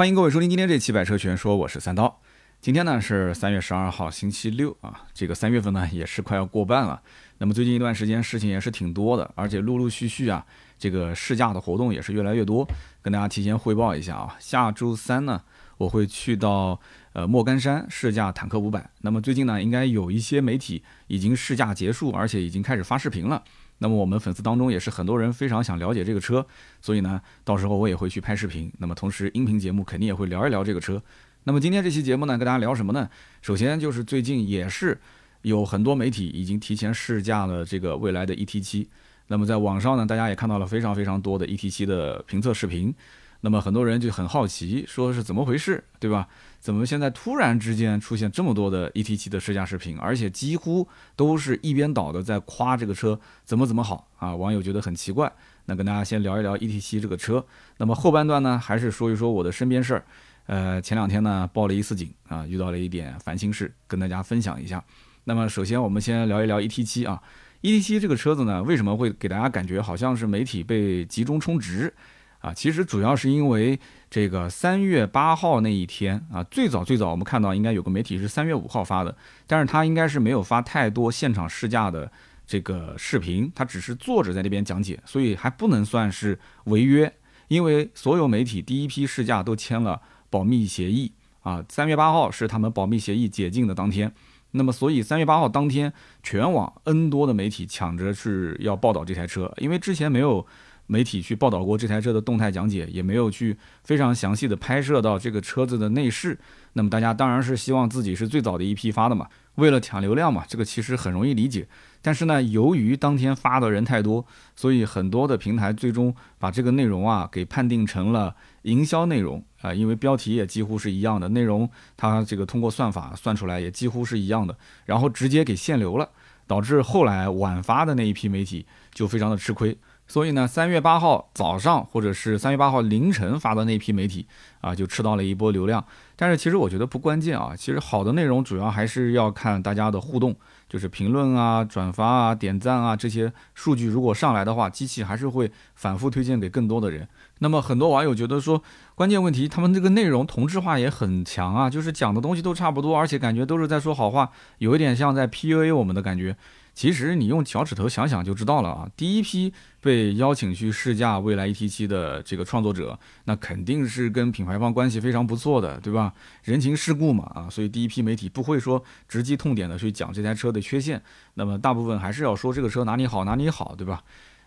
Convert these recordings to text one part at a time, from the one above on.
欢迎各位收听今天这期《百车全说》，我是三刀。今天呢是三月十二号，星期六啊。这个三月份呢也是快要过半了。那么最近一段时间事情也是挺多的，而且陆陆续续啊，这个试驾的活动也是越来越多。跟大家提前汇报一下啊，下周三呢我会去到呃莫干山试驾坦克五百。那么最近呢应该有一些媒体已经试驾结束，而且已经开始发视频了。那么我们粉丝当中也是很多人非常想了解这个车，所以呢，到时候我也会去拍视频。那么同时音频节目肯定也会聊一聊这个车。那么今天这期节目呢，跟大家聊什么呢？首先就是最近也是有很多媒体已经提前试驾了这个未来的 ET7。那么在网上呢，大家也看到了非常非常多的 ET7 的评测视频。那么很多人就很好奇，说是怎么回事，对吧？怎么现在突然之间出现这么多的 ET7 的试驾视频，而且几乎都是一边倒的在夸这个车怎么怎么好啊？网友觉得很奇怪。那跟大家先聊一聊 ET7 这个车。那么后半段呢，还是说一说我的身边事儿。呃，前两天呢报了一次警啊，遇到了一点烦心事，跟大家分享一下。那么首先我们先聊一聊 ET7 啊，ET7 这个车子呢，为什么会给大家感觉好像是媒体被集中充值？啊，其实主要是因为这个三月八号那一天啊，最早最早我们看到应该有个媒体是三月五号发的，但是他应该是没有发太多现场试驾的这个视频，他只是坐着在那边讲解，所以还不能算是违约，因为所有媒体第一批试驾都签了保密协议啊，三月八号是他们保密协议解禁的当天，那么所以三月八号当天，全网 N 多的媒体抢着是要报道这台车，因为之前没有。媒体去报道过这台车的动态讲解，也没有去非常详细的拍摄到这个车子的内饰。那么大家当然是希望自己是最早的一批发的嘛，为了抢流量嘛，这个其实很容易理解。但是呢，由于当天发的人太多，所以很多的平台最终把这个内容啊给判定成了营销内容啊，因为标题也几乎是一样的，内容它这个通过算法算出来也几乎是一样的，然后直接给限流了，导致后来晚发的那一批媒体就非常的吃亏。所以呢，三月八号早上或者是三月八号凌晨发的那批媒体啊，就吃到了一波流量。但是其实我觉得不关键啊，其实好的内容主要还是要看大家的互动，就是评论啊、转发啊、点赞啊这些数据如果上来的话，机器还是会反复推荐给更多的人。那么很多网友觉得说，关键问题他们这个内容同质化也很强啊，就是讲的东西都差不多，而且感觉都是在说好话，有一点像在 PUA 我们的感觉。其实你用脚趾头想想就知道了啊！第一批被邀请去试驾蔚来 ET7 的这个创作者，那肯定是跟品牌方关系非常不错的，对吧？人情世故嘛，啊，所以第一批媒体不会说直击痛点的去讲这台车的缺陷，那么大部分还是要说这个车哪里好哪里好，对吧？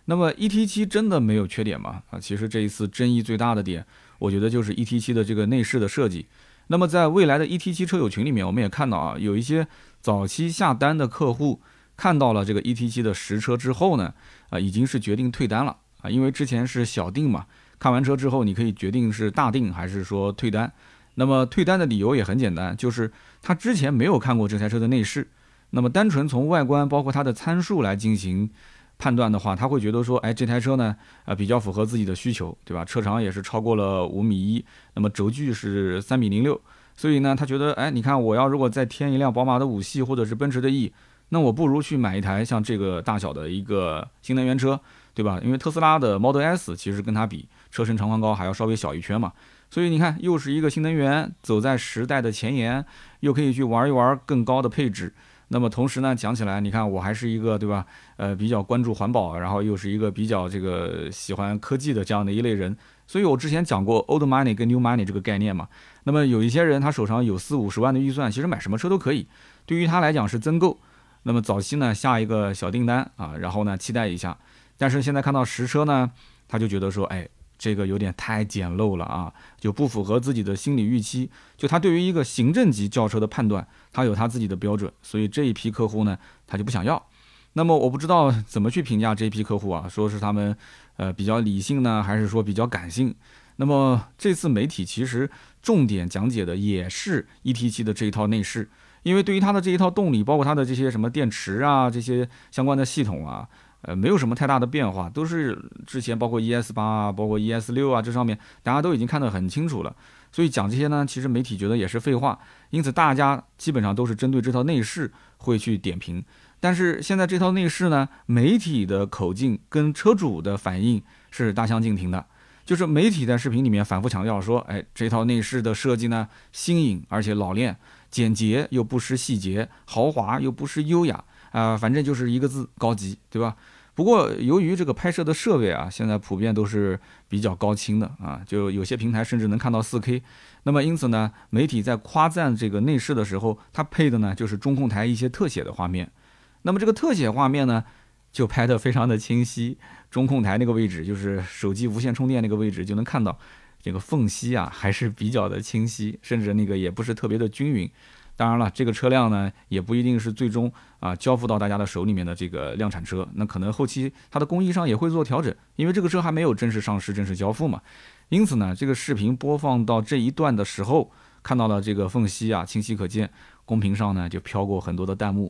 那么 ET7 真的没有缺点吗？啊，其实这一次争议最大的点，我觉得就是 ET7 的这个内饰的设计。那么在未来的 ET7 车友群里面，我们也看到啊，有一些早期下单的客户。看到了这个 ET7 的实车之后呢，啊，已经是决定退单了啊，因为之前是小定嘛，看完车之后你可以决定是大定还是说退单。那么退单的理由也很简单，就是他之前没有看过这台车的内饰，那么单纯从外观包括它的参数来进行判断的话，他会觉得说，哎，这台车呢，啊，比较符合自己的需求，对吧？车长也是超过了五米一，那么轴距是三米零六，所以呢，他觉得，哎，你看我要如果再添一辆宝马的五系或者是奔驰的 E。那我不如去买一台像这个大小的一个新能源车，对吧？因为特斯拉的 Model S 其实跟它比，车身长宽高还要稍微小一圈嘛。所以你看，又是一个新能源，走在时代的前沿，又可以去玩一玩更高的配置。那么同时呢，讲起来，你看我还是一个，对吧？呃，比较关注环保，然后又是一个比较这个喜欢科技的这样的一类人。所以我之前讲过 Old Money 跟 New Money 这个概念嘛。那么有一些人他手上有四五十万的预算，其实买什么车都可以，对于他来讲是增购。那么早期呢下一个小订单啊，然后呢期待一下，但是现在看到实车呢，他就觉得说，哎，这个有点太简陋了啊，就不符合自己的心理预期。就他对于一个行政级轿车的判断，他有他自己的标准，所以这一批客户呢，他就不想要。那么我不知道怎么去评价这一批客户啊，说是他们呃比较理性呢，还是说比较感性？那么这次媒体其实重点讲解的也是 ET7 的这一套内饰。因为对于它的这一套动力，包括它的这些什么电池啊，这些相关的系统啊，呃，没有什么太大的变化，都是之前包括 ES 八啊，包括 ES 六啊，这上面大家都已经看得很清楚了。所以讲这些呢，其实媒体觉得也是废话。因此大家基本上都是针对这套内饰会去点评。但是现在这套内饰呢，媒体的口径跟车主的反应是大相径庭的。就是媒体在视频里面反复强调说，哎，这套内饰的设计呢新颖而且老练，简洁又不失细节，豪华又不失优雅啊，反正就是一个字高级，对吧？不过由于这个拍摄的设备啊，现在普遍都是比较高清的啊，就有些平台甚至能看到 4K。那么因此呢，媒体在夸赞这个内饰的时候，它配的呢就是中控台一些特写的画面。那么这个特写画面呢，就拍得非常的清晰。中控台那个位置，就是手机无线充电那个位置，就能看到这个缝隙啊，还是比较的清晰，甚至那个也不是特别的均匀。当然了，这个车辆呢，也不一定是最终啊交付到大家的手里面的这个量产车，那可能后期它的工艺上也会做调整，因为这个车还没有正式上市、正式交付嘛。因此呢，这个视频播放到这一段的时候，看到了这个缝隙啊，清晰可见。公屏上呢就飘过很多的弹幕，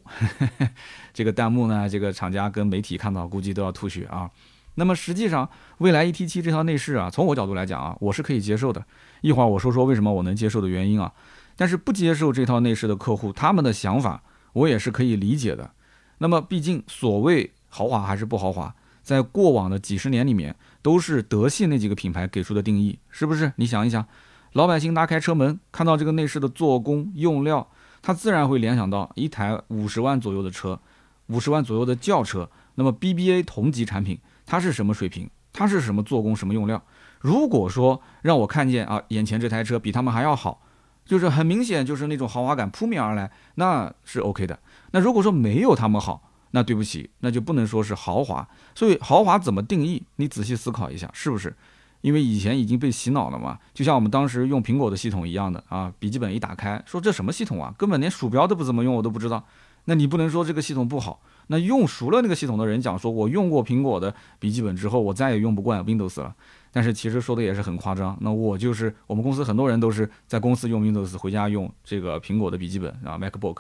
这个弹幕呢，这个厂家跟媒体看到估计都要吐血啊。那么实际上，蔚来 ET7 这套内饰啊，从我角度来讲啊，我是可以接受的。一会儿我说说为什么我能接受的原因啊。但是不接受这套内饰的客户，他们的想法我也是可以理解的。那么毕竟所谓豪华还是不豪华，在过往的几十年里面，都是德系那几个品牌给出的定义，是不是？你想一想，老百姓拉开车门看到这个内饰的做工用料，他自然会联想到一台五十万左右的车，五十万左右的轿车。那么 BBA 同级产品，它是什么水平？它是什么做工？什么用料？如果说让我看见啊，眼前这台车比他们还要好。就是很明显，就是那种豪华感扑面而来，那是 OK 的。那如果说没有他们好，那对不起，那就不能说是豪华。所以豪华怎么定义？你仔细思考一下，是不是？因为以前已经被洗脑了嘛，就像我们当时用苹果的系统一样的啊，笔记本一打开，说这什么系统啊，根本连鼠标都不怎么用，我都不知道。那你不能说这个系统不好。那用熟了那个系统的人讲说，我用过苹果的笔记本之后，我再也用不惯 Windows 了。但是其实说的也是很夸张。那我就是我们公司很多人都是在公司用 Windows，回家用这个苹果的笔记本啊 MacBook。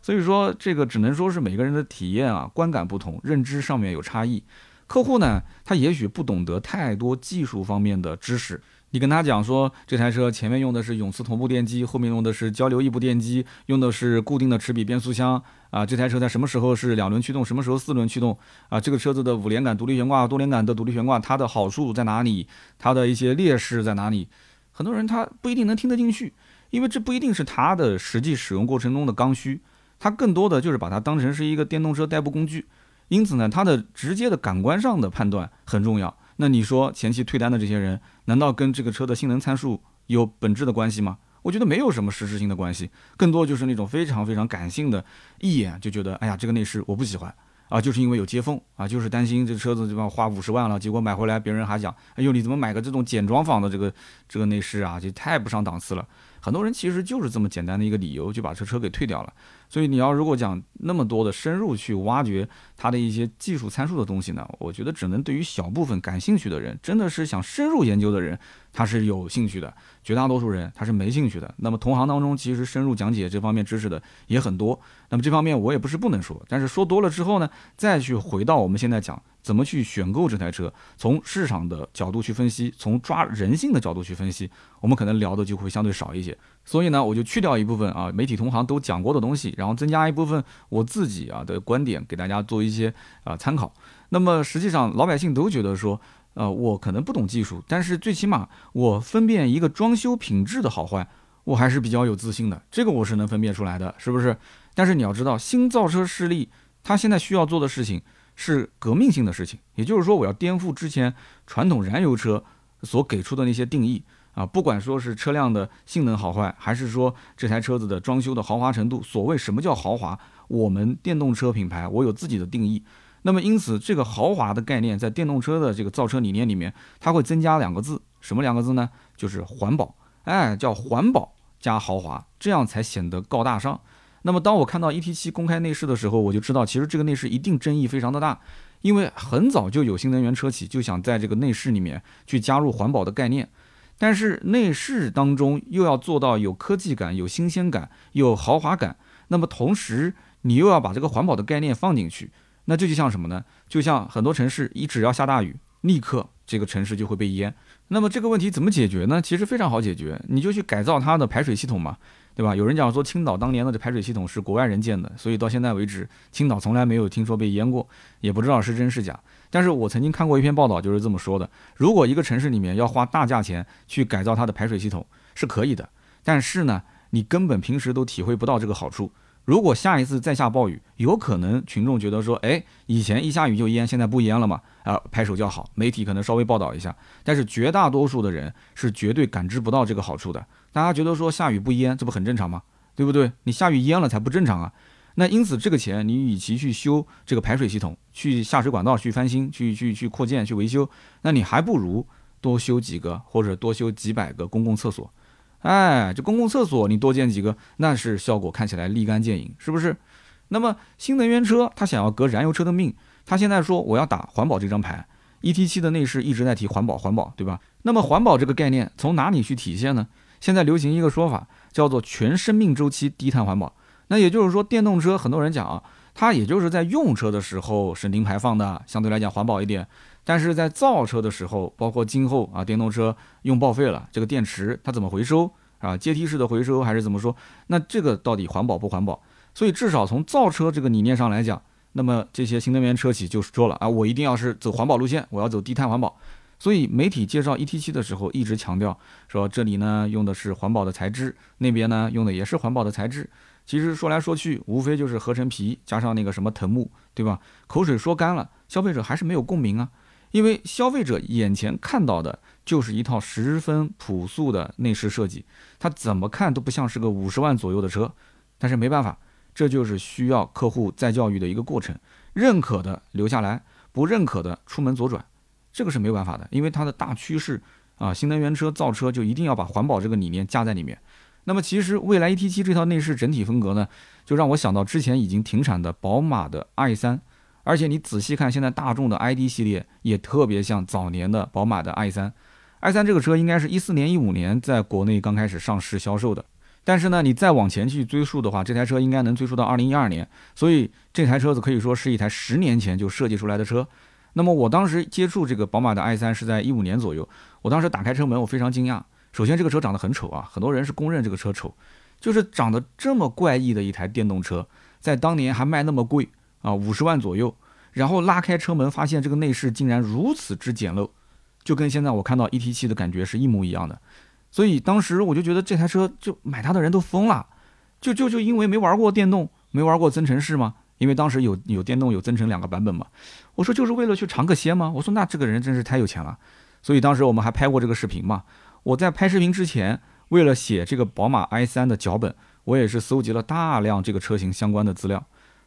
所以说这个只能说是每个人的体验啊观感不同，认知上面有差异。客户呢，他也许不懂得太多技术方面的知识。你跟他讲说，这台车前面用的是永磁同步电机，后面用的是交流异步电机，用的是固定的齿比变速箱啊。这台车在什么时候是两轮驱动，什么时候四轮驱动啊？这个车子的五连杆独立悬挂、多连杆的独立悬挂，它的好处在哪里？它的一些劣势在哪里？很多人他不一定能听得进去，因为这不一定是他的实际使用过程中的刚需，他更多的就是把它当成是一个电动车代步工具，因此呢，它的直接的感官上的判断很重要。那你说前期退单的这些人，难道跟这个车的性能参数有本质的关系吗？我觉得没有什么实质性的关系，更多就是那种非常非常感性的，一眼就觉得，哎呀，这个内饰我不喜欢啊，就是因为有接缝啊，就是担心这车子就要，花五十万了，结果买回来别人还讲，哎呦，你怎么买个这种简装仿的这个这个内饰啊，就太不上档次了。很多人其实就是这么简单的一个理由，就把这车给退掉了。所以你要如果讲那么多的深入去挖掘它的一些技术参数的东西呢，我觉得只能对于小部分感兴趣的人，真的是想深入研究的人，他是有兴趣的。绝大多数人他是没兴趣的。那么同行当中其实深入讲解这方面知识的也很多。那么这方面我也不是不能说，但是说多了之后呢，再去回到我们现在讲。怎么去选购这台车？从市场的角度去分析，从抓人性的角度去分析，我们可能聊的就会相对少一些。所以呢，我就去掉一部分啊，媒体同行都讲过的东西，然后增加一部分我自己啊的观点，给大家做一些啊参考。那么实际上，老百姓都觉得说，呃，我可能不懂技术，但是最起码我分辨一个装修品质的好坏，我还是比较有自信的。这个我是能分辨出来的，是不是？但是你要知道，新造车势力它现在需要做的事情。是革命性的事情，也就是说，我要颠覆之前传统燃油车所给出的那些定义啊，不管说是车辆的性能好坏，还是说这台车子的装修的豪华程度。所谓什么叫豪华，我们电动车品牌我有自己的定义。那么因此，这个豪华的概念在电动车的这个造车理念里面，它会增加两个字，什么两个字呢？就是环保。哎，叫环保加豪华，这样才显得高大上。那么，当我看到 ET7 公开内饰的时候，我就知道，其实这个内饰一定争议非常的大，因为很早就有新能源车企就想在这个内饰里面去加入环保的概念，但是内饰当中又要做到有科技感、有新鲜感、有豪华感，那么同时你又要把这个环保的概念放进去，那这就像什么呢？就像很多城市一只要下大雨，立刻这个城市就会被淹。那么这个问题怎么解决呢？其实非常好解决，你就去改造它的排水系统嘛。对吧？有人讲说青岛当年的这排水系统是国外人建的，所以到现在为止，青岛从来没有听说被淹过，也不知道是真是假。但是我曾经看过一篇报道，就是这么说的：如果一个城市里面要花大价钱去改造它的排水系统，是可以的，但是呢，你根本平时都体会不到这个好处。如果下一次再下暴雨，有可能群众觉得说，哎，以前一下雨就淹，现在不淹了嘛？啊，拍手叫好，媒体可能稍微报道一下，但是绝大多数的人是绝对感知不到这个好处的。大家觉得说下雨不淹，这不很正常吗？对不对？你下雨淹了才不正常啊。那因此这个钱，你与其去修这个排水系统，去下水管道去翻新，去去去扩建去维修，那你还不如多修几个或者多修几百个公共厕所。哎，这公共厕所你多建几个，那是效果看起来立竿见影，是不是？那么新能源车它想要革燃油车的命，它现在说我要打环保这张牌 e t 七的内饰一直在提环保环保，对吧？那么环保这个概念从哪里去体现呢？现在流行一个说法叫做全生命周期低碳环保，那也就是说电动车很多人讲啊，它也就是在用车的时候是零排放的，相对来讲环保一点。但是在造车的时候，包括今后啊，电动车用报废了，这个电池它怎么回收啊？阶梯式的回收还是怎么说？那这个到底环保不环保？所以至少从造车这个理念上来讲，那么这些新能源车企就是说了啊，我一定要是走环保路线，我要走低碳环保。所以媒体介绍 ET7 的时候一直强调说，这里呢用的是环保的材质，那边呢用的也是环保的材质。其实说来说去，无非就是合成皮加上那个什么藤木，对吧？口水说干了，消费者还是没有共鸣啊。因为消费者眼前看到的就是一套十分朴素的内饰设计，它怎么看都不像是个五十万左右的车。但是没办法，这就是需要客户再教育的一个过程。认可的留下来，不认可的出门左转，这个是没有办法的。因为它的大趋势啊，新能源车造车就一定要把环保这个理念加在里面。那么其实蔚来 ET7 这套内饰整体风格呢，就让我想到之前已经停产的宝马的 i3。而且你仔细看，现在大众的 ID 系列也特别像早年的宝马的 i3，i3 这个车应该是一四年、一五年在国内刚开始上市销售的。但是呢，你再往前去追溯的话，这台车应该能追溯到二零一二年，所以这台车子可以说是一台十年前就设计出来的车。那么我当时接触这个宝马的 i3 是在一五年左右，我当时打开车门，我非常惊讶。首先，这个车长得很丑啊，很多人是公认这个车丑，就是长得这么怪异的一台电动车，在当年还卖那么贵。啊，五十万左右，然后拉开车门，发现这个内饰竟然如此之简陋，就跟现在我看到 ET7 的感觉是一模一样的。所以当时我就觉得这台车就买它的人都疯了，就就就因为没玩过电动，没玩过增程式吗？因为当时有有电动有增程两个版本嘛。我说就是为了去尝个鲜吗？我说那这个人真是太有钱了。所以当时我们还拍过这个视频嘛。我在拍视频之前，为了写这个宝马 i3 的脚本，我也是搜集了大量这个车型相关的资料。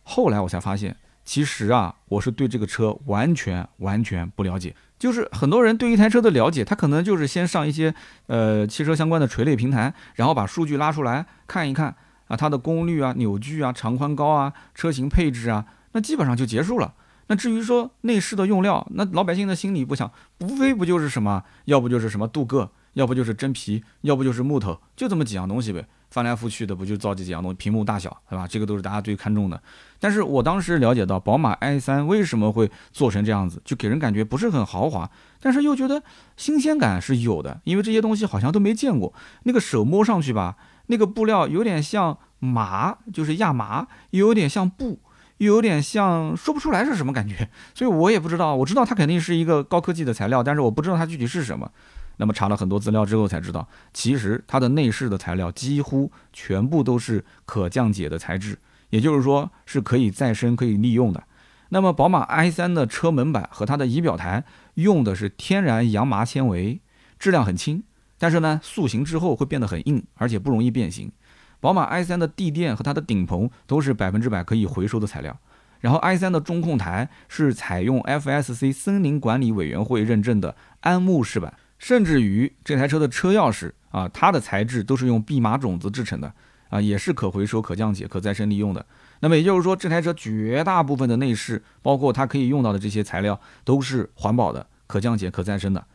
后来我才发现，其实啊，我是对这个车完全完全不了解。就是很多人对一台车的了解，他可能就是先上一些呃汽车相关的垂类平台，然后把数据拉出来看一看啊，它的功率啊、扭矩啊、长宽高啊、车型配置啊，那基本上就结束了。那至于说内饰的用料，那老百姓的心里不想，无非不就是什么，要不就是什么镀铬，要不就是真皮，要不就是木头，就这么几样东西呗。翻来覆去的不就造这几样东西，屏幕大小，对吧？这个都是大家最看重的。但是我当时了解到，宝马 i3 为什么会做成这样子，就给人感觉不是很豪华，但是又觉得新鲜感是有的，因为这些东西好像都没见过。那个手摸上去吧，那个布料有点像麻，就是亚麻，又有点像布，又有点像，说不出来是什么感觉。所以我也不知道，我知道它肯定是一个高科技的材料，但是我不知道它具体是什么。那么查了很多资料之后才知道，其实它的内饰的材料几乎全部都是可降解的材质，也就是说是可以再生、可以利用的。那么宝马 i3 的车门板和它的仪表台用的是天然羊麻纤维，质量很轻，但是呢塑形之后会变得很硬，而且不容易变形。宝马 i3 的地垫和它的顶棚都是百分之百可以回收的材料，然后 i3 的中控台是采用 FSC 森林管理委员会认证的安木饰板。甚至于这台车的车钥匙啊，它的材质都是用蓖麻种子制成的啊，也是可回收、可降解、可再生利用的。那么也就是说，这台车绝大部分的内饰，包括它可以用到的这些材料，都是环保的、可降解、可再生的。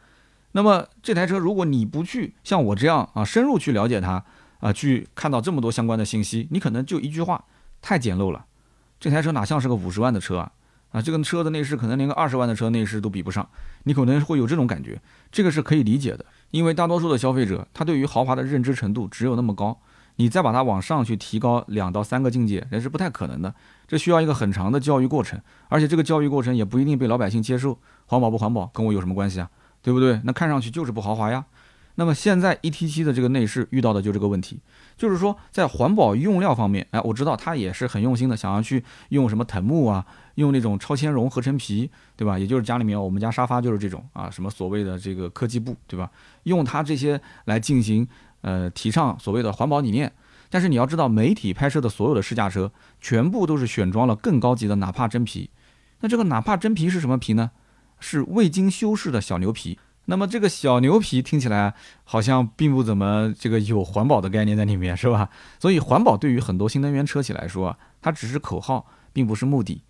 那么这台车，如果你不去像我这样啊，深入去了解它啊，去看到这么多相关的信息，你可能就一句话：太简陋了。这台车哪像是个五十万的车啊？啊，这个车的内饰可能连个二十万的车内饰都比不上，你可能会有这种感觉，这个是可以理解的，因为大多数的消费者他对于豪华的认知程度只有那么高，你再把它往上去提高两到三个境界，那是不太可能的。这需要一个很长的教育过程，而且这个教育过程也不一定被老百姓接受。环保不环保跟我有什么关系啊？对不对？那看上去就是不豪华呀。那么现在 ET7 的这个内饰遇到的就这个问题，就是说在环保用料方面，哎，我知道他也是很用心的，想要去用什么藤木啊，用那种超纤绒合成皮，对吧？也就是家里面我们家沙发就是这种啊，什么所谓的这个科技布，对吧？用它这些来进行呃提倡所谓的环保理念。但是你要知道，媒体拍摄的所有的试驾车全部都是选装了更高级的纳帕真皮。那这个纳帕真皮是什么皮呢？是未经修饰的小牛皮。那么这个小牛皮听起来好像并不怎么这个有环保的概念在里面，是吧？所以环保对于很多新能源车企来说，它只是口号，并不是目的。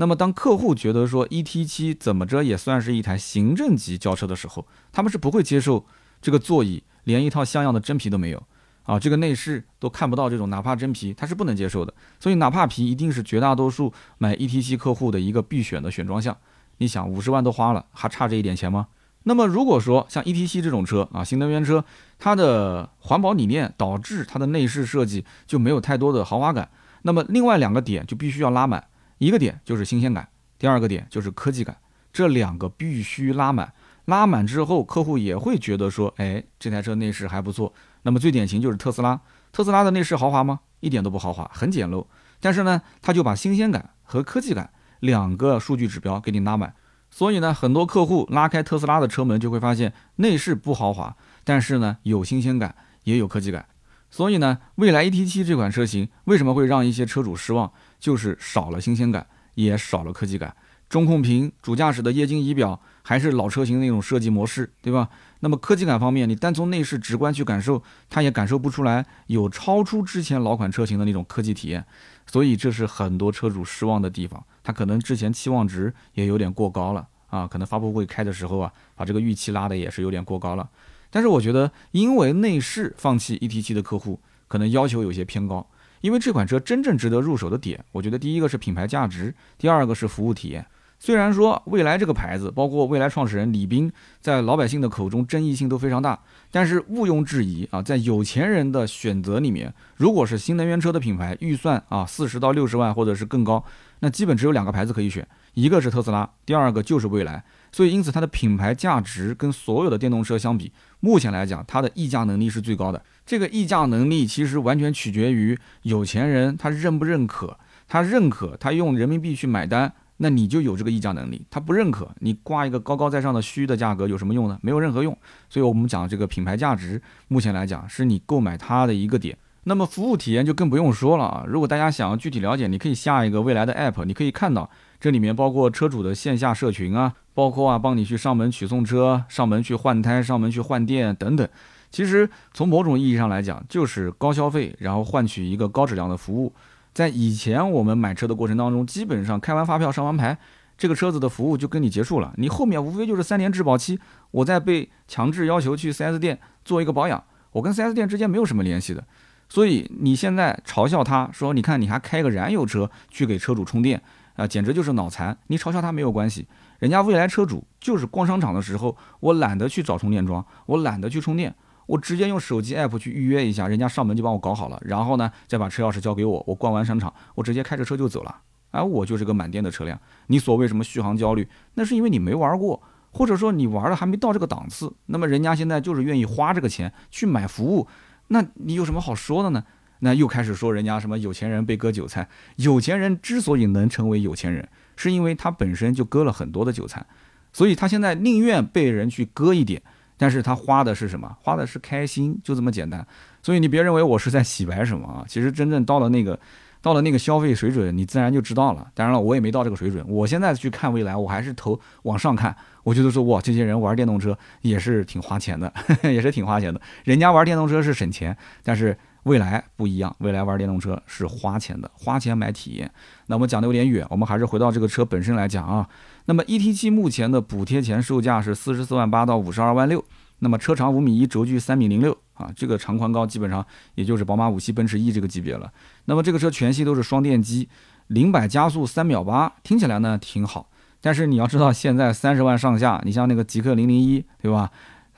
那么当客户觉得说 ET7 怎么着也算是一台行政级轿车的时候，他们是不会接受这个座椅连一套像样的真皮都没有啊，这个内饰都看不到这种哪怕真皮，他是不能接受的。所以哪怕皮一定是绝大多数买 ET7 客户的一个必选的选装项。你想五十万都花了，还差这一点钱吗？那么如果说像 ET7 这种车啊，新能源车，它的环保理念导致它的内饰设计就没有太多的豪华感，那么另外两个点就必须要拉满，一个点就是新鲜感，第二个点就是科技感，这两个必须拉满。拉满之后，客户也会觉得说，哎，这台车内饰还不错。那么最典型就是特斯拉，特斯拉的内饰豪华吗？一点都不豪华，很简陋。但是呢，它就把新鲜感和科技感两个数据指标给你拉满。所以呢，很多客户拉开特斯拉的车门，就会发现内饰不豪华，但是呢有新鲜感，也有科技感。所以呢，蔚来 ET7 这款车型为什么会让一些车主失望？就是少了新鲜感，也少了科技感。中控屏、主驾驶的液晶仪表还是老车型那种设计模式，对吧？那么科技感方面，你单从内饰直观去感受，它也感受不出来有超出之前老款车型的那种科技体验。所以这是很多车主失望的地方。他可能之前期望值也有点过高了啊，可能发布会开的时候啊，把这个预期拉的也是有点过高了。但是我觉得，因为内饰放弃 ET7 的客户可能要求有些偏高，因为这款车真正值得入手的点，我觉得第一个是品牌价值，第二个是服务体验。虽然说蔚来这个牌子，包括蔚来创始人李斌，在老百姓的口中争议性都非常大，但是毋庸置疑啊，在有钱人的选择里面，如果是新能源车的品牌，预算啊四十到六十万或者是更高，那基本只有两个牌子可以选，一个是特斯拉，第二个就是蔚来。所以因此它的品牌价值跟所有的电动车相比，目前来讲它的溢价能力是最高的。这个溢价能力其实完全取决于有钱人他认不认可，他认可他用人民币去买单。那你就有这个溢价能力，他不认可你挂一个高高在上的虚的价格有什么用呢？没有任何用。所以我们讲这个品牌价值，目前来讲是你购买它的一个点。那么服务体验就更不用说了啊！如果大家想要具体了解，你可以下一个未来的 app，你可以看到这里面包括车主的线下社群啊，包括啊帮你去上门取送车、上门去换胎、上门去换电等等。其实从某种意义上来讲，就是高消费，然后换取一个高质量的服务。在以前我们买车的过程当中，基本上开完发票上完牌，这个车子的服务就跟你结束了。你后面无非就是三年质保期，我再被强制要求去 4S 店做一个保养，我跟 4S 店之间没有什么联系的。所以你现在嘲笑他说，你看你还开个燃油车去给车主充电啊，简直就是脑残。你嘲笑他没有关系，人家未来车主就是逛商场的时候，我懒得去找充电桩，我懒得去充电。我直接用手机 app 去预约一下，人家上门就帮我搞好了，然后呢，再把车钥匙交给我，我逛完商场，我直接开着车就走了。哎，我就是个满电的车辆。你所谓什么续航焦虑，那是因为你没玩过，或者说你玩的还没到这个档次。那么人家现在就是愿意花这个钱去买服务，那你有什么好说的呢？那又开始说人家什么有钱人被割韭菜。有钱人之所以能成为有钱人，是因为他本身就割了很多的韭菜，所以他现在宁愿被人去割一点。但是他花的是什么？花的是开心，就这么简单。所以你别认为我是在洗白什么啊！其实真正到了那个，到了那个消费水准，你自然就知道了。当然了，我也没到这个水准。我现在去看未来，我还是投往上看。我觉得说哇，这些人玩电动车也是挺花钱的，也是挺花钱的。人家玩电动车是省钱，但是未来不一样，未来玩电动车是花钱的，花钱买体验。那我们讲的有点远，我们还是回到这个车本身来讲啊。那么 ET7 目前的补贴前售价是四十四万八到五十二万六，那么车长五米一，轴距三米零六啊，这个长宽高基本上也就是宝马五系、奔驰 E 这个级别了。那么这个车全系都是双电机，零百加速三秒八，听起来呢挺好。但是你要知道，现在三十万上下，你像那个极氪零零一，对吧？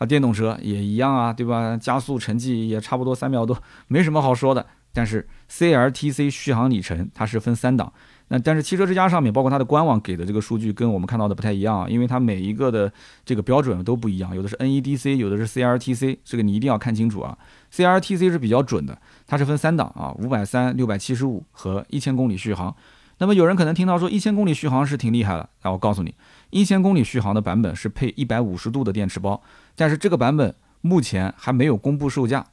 电动车也一样啊，对吧？加速成绩也差不多三秒多，没什么好说的。但是 CLTC 续航里程它是分三档。那但是汽车之家上面，包括它的官网给的这个数据跟我们看到的不太一样啊，因为它每一个的这个标准都不一样，有的是 NEDC，有的是 CLTC，这个你一定要看清楚啊。CLTC 是比较准的，它是分三档啊，五百三、六百七十五和一千公里续航。那么有人可能听到说一千公里续航是挺厉害的，那我告诉你，一千公里续航的版本是配一百五十度的电池包，但是这个版本目前还没有公布售价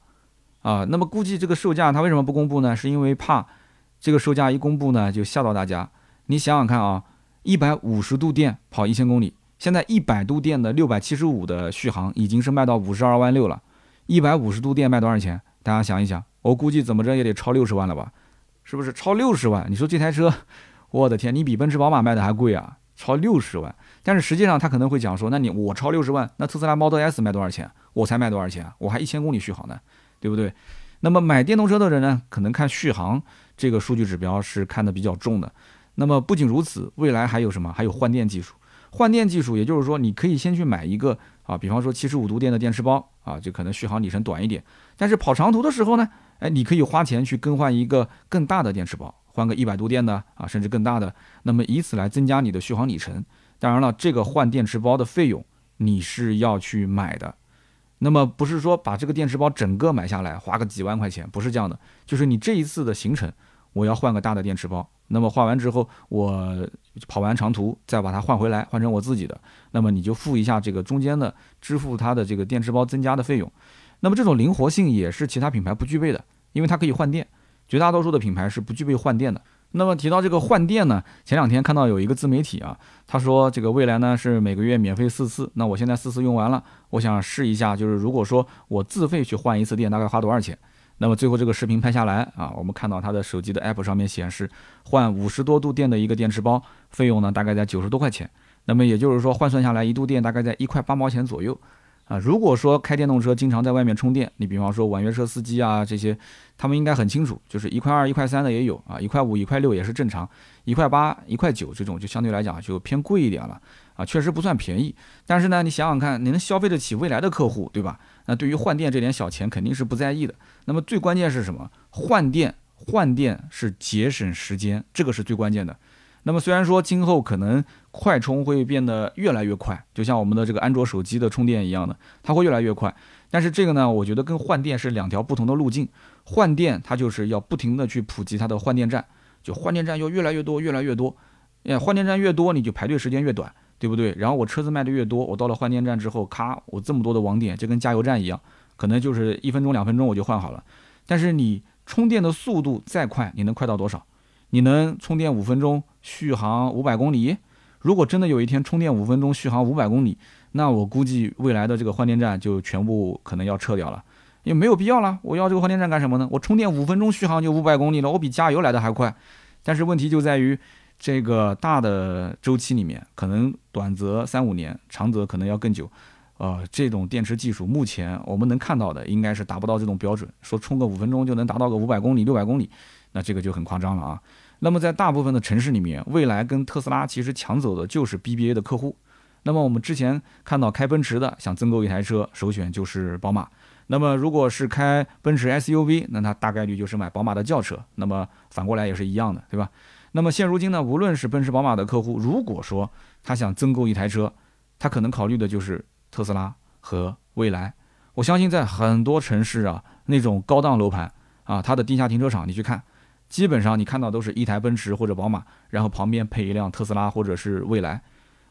啊。那么估计这个售价它为什么不公布呢？是因为怕。这个售价一公布呢，就吓到大家。你想想看啊，一百五十度电跑一千公里，现在一百度电的六百七十五的续航已经是卖到五十二万六了。一百五十度电卖多少钱？大家想一想，我估计怎么着也得超六十万了吧？是不是超六十万？你说这台车，我的天，你比奔驰、宝马卖的还贵啊？超六十万。但是实际上他可能会讲说，那你我超六十万，那特斯拉 Model S 卖多少钱？我才卖多少钱？我还一千公里续航呢，对不对？那么买电动车的人呢，可能看续航。这个数据指标是看的比较重的，那么不仅如此，未来还有什么？还有换电技术。换电技术，也就是说，你可以先去买一个啊，比方说七十五度电的电池包啊，就可能续航里程短一点。但是跑长途的时候呢，哎，你可以花钱去更换一个更大的电池包，换个一百度电的啊，甚至更大的，那么以此来增加你的续航里程。当然了，这个换电池包的费用你是要去买的。那么不是说把这个电池包整个买下来花个几万块钱，不是这样的，就是你这一次的行程。我要换个大的电池包，那么换完之后，我跑完长途再把它换回来，换成我自己的，那么你就付一下这个中间的支付它的这个电池包增加的费用。那么这种灵活性也是其他品牌不具备的，因为它可以换电，绝大多数的品牌是不具备换电的。那么提到这个换电呢，前两天看到有一个自媒体啊，他说这个未来呢是每个月免费四次，那我现在四次用完了，我想试一下，就是如果说我自费去换一次电，大概花多少钱？那么最后这个视频拍下来啊，我们看到他的手机的 app 上面显示，换五十多度电的一个电池包，费用呢大概在九十多块钱。那么也就是说换算下来一度电大概在一块八毛钱左右。啊，如果说开电动车经常在外面充电，你比方说网约车司机啊这些，他们应该很清楚，就是一块二、一块三的也有啊，一块五、一块六也是正常，一块八、一块九这种就相对来讲就偏贵一点了啊，确实不算便宜。但是呢，你想想看，你能消费得起未来的客户，对吧？那对于换电这点小钱肯定是不在意的。那么最关键是什么？换电，换电是节省时间，这个是最关键的。那么虽然说今后可能快充会变得越来越快，就像我们的这个安卓手机的充电一样的，它会越来越快。但是这个呢，我觉得跟换电是两条不同的路径。换电它就是要不停的去普及它的换电站，就换电站要越来越多，越来越多。哎，换电站越多，你就排队时间越短，对不对？然后我车子卖的越多，我到了换电站之后，咔，我这么多的网点，就跟加油站一样，可能就是一分钟、两分钟我就换好了。但是你充电的速度再快，你能快到多少？你能充电五分钟，续航五百公里？如果真的有一天充电五分钟，续航五百公里，那我估计未来的这个换电站就全部可能要撤掉了，因为没有必要了。我要这个换电站干什么呢？我充电五分钟，续航就五百公里了，我比加油来的还快。但是问题就在于，这个大的周期里面，可能短则三五年，长则可能要更久。呃，这种电池技术目前我们能看到的，应该是达不到这种标准，说充个五分钟就能达到个五百公里、六百公里。那这个就很夸张了啊！那么在大部分的城市里面，蔚来跟特斯拉其实抢走的就是 BBA 的客户。那么我们之前看到开奔驰的想增购一台车，首选就是宝马。那么如果是开奔驰 SUV，那他大概率就是买宝马的轿车。那么反过来也是一样的，对吧？那么现如今呢，无论是奔驰、宝马的客户，如果说他想增购一台车，他可能考虑的就是特斯拉和蔚来。我相信在很多城市啊，那种高档楼盘啊，它的地下停车场，你去看。基本上你看到都是一台奔驰或者宝马，然后旁边配一辆特斯拉或者是蔚来。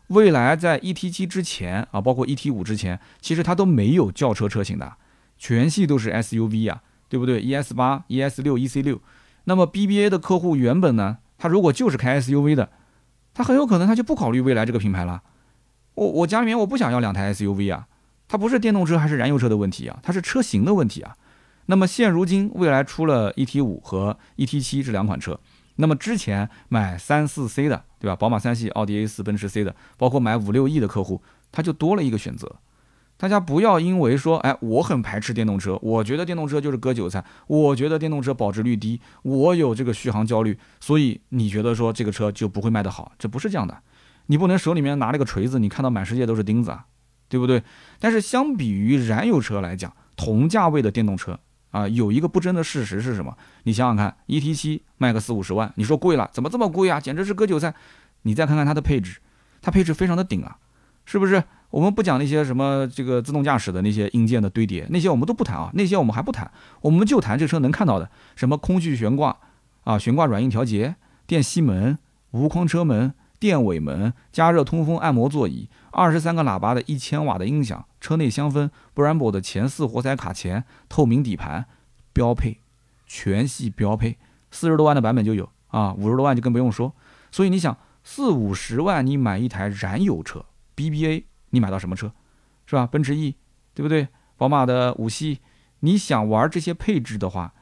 蔚来在 ET 七之前啊，包括 ET 五之前，其实它都没有轿车车型的，全系都是 SUV 呀，对不对？ES 八、ES 六、EC 六。那么 BBA 的客户原本呢，他如果就是开 SUV 的，他很有可能他就不考虑蔚来这个品牌了。我我家里面我不想要两台 SUV 啊，它不是电动车还是燃油车的问题啊，它是车型的问题啊。那么现如今，蔚来出了 ET 五和 ET 七这两款车。那么之前买三四 C 的，对吧？宝马三系、奥迪 A 四、奔驰 C 的，包括买五六 E 的客户，他就多了一个选择。大家不要因为说，哎，我很排斥电动车，我觉得电动车就是割韭菜，我觉得电动车保值率低，我有这个续航焦虑，所以你觉得说这个车就不会卖得好？这不是这样的。你不能手里面拿了个锤子，你看到满世界都是钉子啊，对不对？但是相比于燃油车来讲，同价位的电动车啊，有一个不争的事实是什么？你想想看，ET7 卖个四五十万，你说贵了，怎么这么贵啊？简直是割韭菜。你再看看它的配置，它配置非常的顶啊，是不是？我们不讲那些什么这个自动驾驶的那些硬件的堆叠，那些我们都不谈啊，那些我们还不谈，我们就谈这车能看到的，什么空气悬挂啊，悬挂软硬调节、电吸门、无框车门、电尾门、加热通风、按摩座椅、二十三个喇叭的一千瓦的音响、车内香氛、Brembo 的前四活塞卡钳、透明底盘，标配，全系标配，四十多万的版本就有啊，五十多万就更不用说。所以你想，四五十万你买一台燃油车 BBA。你买到什么车，是吧？奔驰 E，对不对？宝马的五系，你想玩这些配置的话，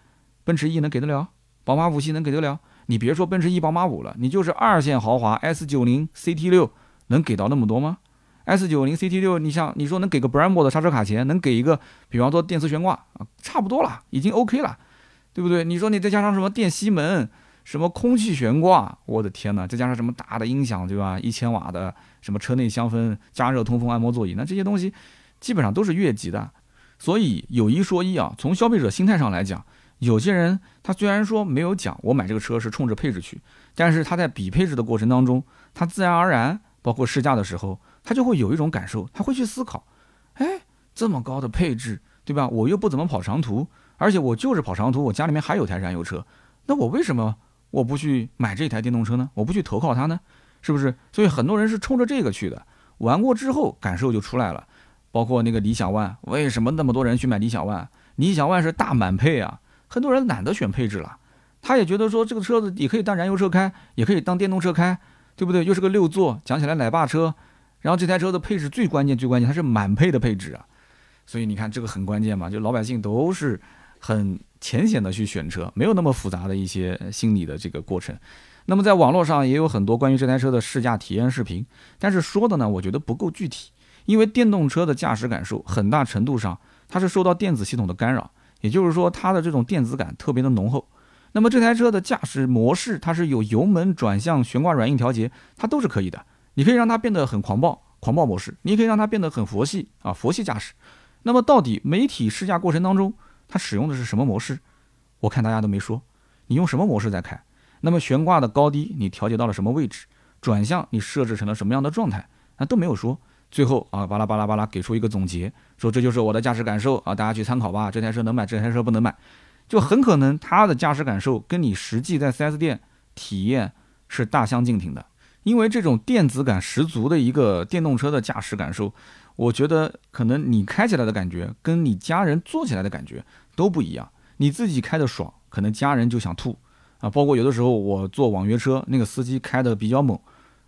奔驰 E 能给得了？宝马五系能给得了？你别说奔驰 E、宝马五了，你就是二线豪华 S 九零 CT 六能给到那么多吗？S 九零 CT 六，你像你说能给个 Brembo 的刹车卡钳，能给一个，比方说电磁悬挂，差不多了，已经 OK 了，对不对？你说你再加上什么电吸门？什么空气悬挂，我的天呐，再加上什么大的音响，对吧？一千瓦的什么车内香氛、加热通风、按摩座椅，那这些东西基本上都是越级的。所以有一说一啊，从消费者心态上来讲，有些人他虽然说没有讲我买这个车是冲着配置去，但是他在比配置的过程当中，他自然而然，包括试驾的时候，他就会有一种感受，他会去思考，哎，这么高的配置，对吧？我又不怎么跑长途，而且我就是跑长途，我家里面还有台燃油车，那我为什么？我不去买这台电动车呢？我不去投靠它呢，是不是？所以很多人是冲着这个去的。玩过之后感受就出来了，包括那个理想 ONE，为什么那么多人去买理想 ONE？理想 ONE 是大满配啊，很多人懒得选配置了，他也觉得说这个车子也可以当燃油车开，也可以当电动车开，对不对？又是个六座，讲起来奶爸车。然后这台车的配置最关键，最关键它是满配的配置啊，所以你看这个很关键嘛，就老百姓都是很。浅显的去选车，没有那么复杂的一些心理的这个过程。那么在网络上也有很多关于这台车的试驾体验视频，但是说的呢，我觉得不够具体。因为电动车的驾驶感受很大程度上它是受到电子系统的干扰，也就是说它的这种电子感特别的浓厚。那么这台车的驾驶模式它是有油门、转向、悬挂软硬调节，它都是可以的。你可以让它变得很狂暴，狂暴模式；你可以让它变得很佛系啊，佛系驾驶。那么到底媒体试驾过程当中，它使用的是什么模式？我看大家都没说，你用什么模式在开？那么悬挂的高低你调节到了什么位置？转向你设置成了什么样的状态？那都没有说。最后啊，巴拉巴拉巴拉给出一个总结，说这就是我的驾驶感受啊，大家去参考吧。这台车能买，这台车不能买，就很可能它的驾驶感受跟你实际在 4S 店体验是大相径庭的。因为这种电子感十足的一个电动车的驾驶感受，我觉得可能你开起来的感觉跟你家人坐起来的感觉都不一样。你自己开的爽，可能家人就想吐啊。包括有的时候我坐网约车，那个司机开的比较猛，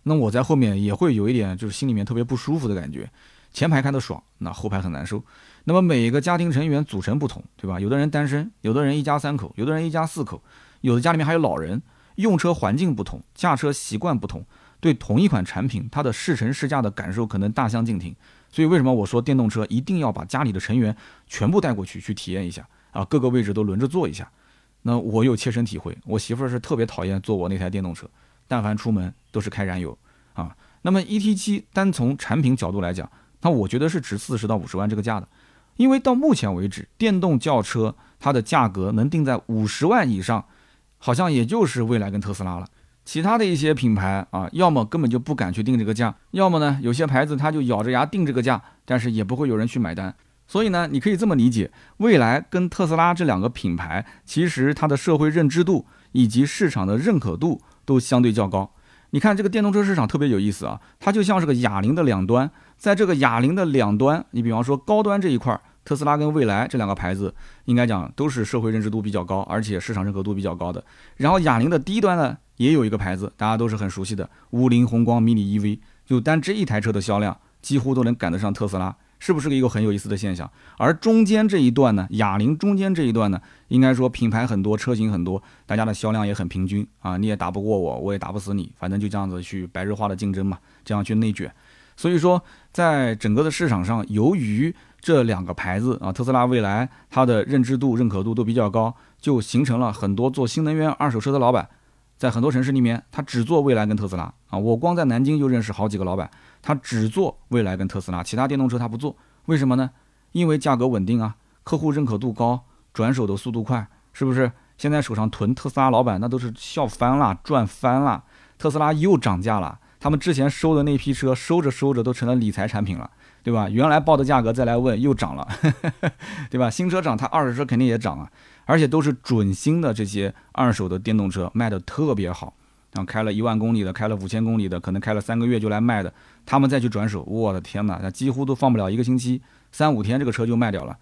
那我在后面也会有一点就是心里面特别不舒服的感觉。前排开的爽，那后排很难受。那么每一个家庭成员组成不同，对吧？有的人单身，有的人一家三口，有的人一家四口，有的家里面还有老人，用车环境不同，驾车习惯不同，对同一款产品，它的试乘试驾的感受可能大相径庭。所以为什么我说电动车一定要把家里的成员全部带过去去体验一下？啊，各个位置都轮着坐一下，那我有切身体会。我媳妇儿是特别讨厌坐我那台电动车，但凡出门都是开燃油啊。那么 E T 七单从产品角度来讲，那我觉得是值四十到五十万这个价的，因为到目前为止，电动轿车它的价格能定在五十万以上，好像也就是蔚来跟特斯拉了。其他的一些品牌啊，要么根本就不敢去定这个价，要么呢，有些牌子它就咬着牙定这个价，但是也不会有人去买单。所以呢，你可以这么理解，蔚来跟特斯拉这两个品牌，其实它的社会认知度以及市场的认可度都相对较高。你看这个电动车市场特别有意思啊，它就像是个哑铃的两端，在这个哑铃的两端，你比方说高端这一块儿，特斯拉跟蔚来这两个牌子，应该讲都是社会认知度比较高，而且市场认可度比较高的。然后哑铃的低端呢，也有一个牌子，大家都是很熟悉的，五菱宏光 mini EV，就单这一台车的销量，几乎都能赶得上特斯拉。是不是一个很有意思的现象？而中间这一段呢，哑铃中间这一段呢，应该说品牌很多，车型很多，大家的销量也很平均啊。你也打不过我，我也打不死你，反正就这样子去白热化的竞争嘛，这样去内卷。所以说，在整个的市场上，由于这两个牌子啊，特斯拉、蔚来，它的认知度、认可度都比较高，就形成了很多做新能源二手车的老板，在很多城市里面，他只做蔚来跟特斯拉啊。我光在南京就认识好几个老板，他只做蔚来跟特斯拉，其他电动车他不做。为什么呢？因为价格稳定啊，客户认可度高，转手的速度快，是不是？现在手上囤特斯拉老板那都是笑翻了，赚翻了。特斯拉又涨价了，他们之前收的那批车收着收着都成了理财产品了，对吧？原来报的价格再来问又涨了，对吧？新车涨，它二手车肯定也涨啊。而且都是准新的这些二手的电动车卖的特别好，然后开了一万公里的，开了五千公里的，可能开了三个月就来卖的，他们再去转手，我的天哪，那几乎都放不了一个星期，三五天这个车就卖掉了，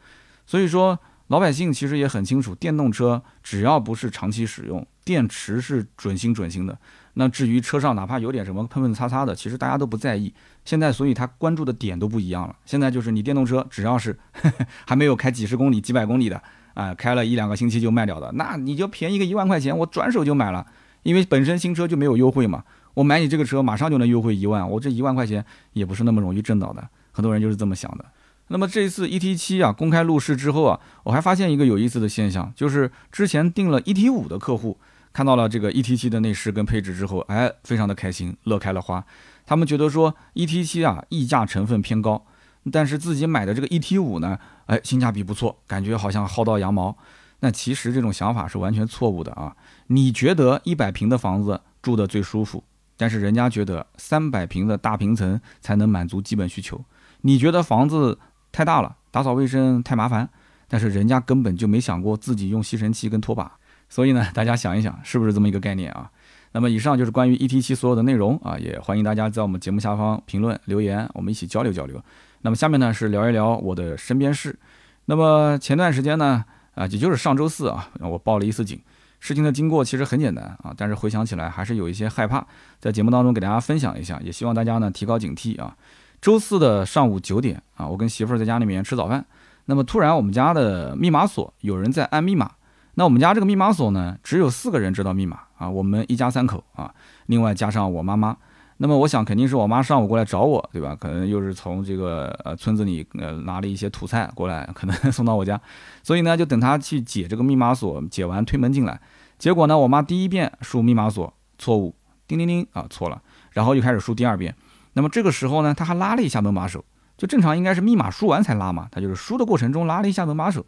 所以说。老百姓其实也很清楚，电动车只要不是长期使用，电池是准新准新的。那至于车上哪怕有点什么喷喷擦擦的，其实大家都不在意。现在，所以他关注的点都不一样了。现在就是你电动车只要是 还没有开几十公里、几百公里的，啊，开了一两个星期就卖掉的，那你就便宜个一万块钱，我转手就买了，因为本身新车就没有优惠嘛。我买你这个车马上就能优惠一万，我这一万块钱也不是那么容易挣到的。很多人就是这么想的。那么这一次 E T 七啊公开路试之后啊，我还发现一个有意思的现象，就是之前订了 E T 五的客户看到了这个 E T 七的内饰跟配置之后，哎，非常的开心，乐开了花。他们觉得说 E T 七啊溢价成分偏高，但是自己买的这个 E T 五呢，哎，性价比不错，感觉好像薅到羊毛。那其实这种想法是完全错误的啊！你觉得一百平的房子住的最舒服，但是人家觉得三百平的大平层才能满足基本需求。你觉得房子？太大了，打扫卫生太麻烦，但是人家根本就没想过自己用吸尘器跟拖把，所以呢，大家想一想，是不是这么一个概念啊？那么以上就是关于 E T 七所有的内容啊，也欢迎大家在我们节目下方评论留言，我们一起交流交流。那么下面呢是聊一聊我的身边事。那么前段时间呢，啊，也就是上周四啊，我报了一次警。事情的经过其实很简单啊，但是回想起来还是有一些害怕，在节目当中给大家分享一下，也希望大家呢提高警惕啊。周四的上午九点啊，我跟媳妇儿在家里面吃早饭，那么突然我们家的密码锁有人在按密码，那我们家这个密码锁呢，只有四个人知道密码啊，我们一家三口啊，另外加上我妈妈，那么我想肯定是我妈上午过来找我，对吧？可能又是从这个呃村子里呃拿了一些土菜过来，可能 送到我家，所以呢就等她去解这个密码锁，解完推门进来，结果呢我妈第一遍输密码锁错误，叮叮叮啊错了，然后又开始输第二遍。那么这个时候呢，她还拉了一下门把手，就正常应该是密码输完才拉嘛，她就是输的过程中拉了一下门把手，